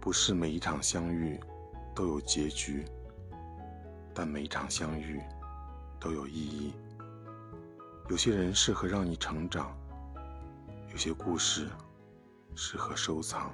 不是每一场相遇都有结局但每一场相遇都有意义。有些人适合让你成长有些故事适合收藏。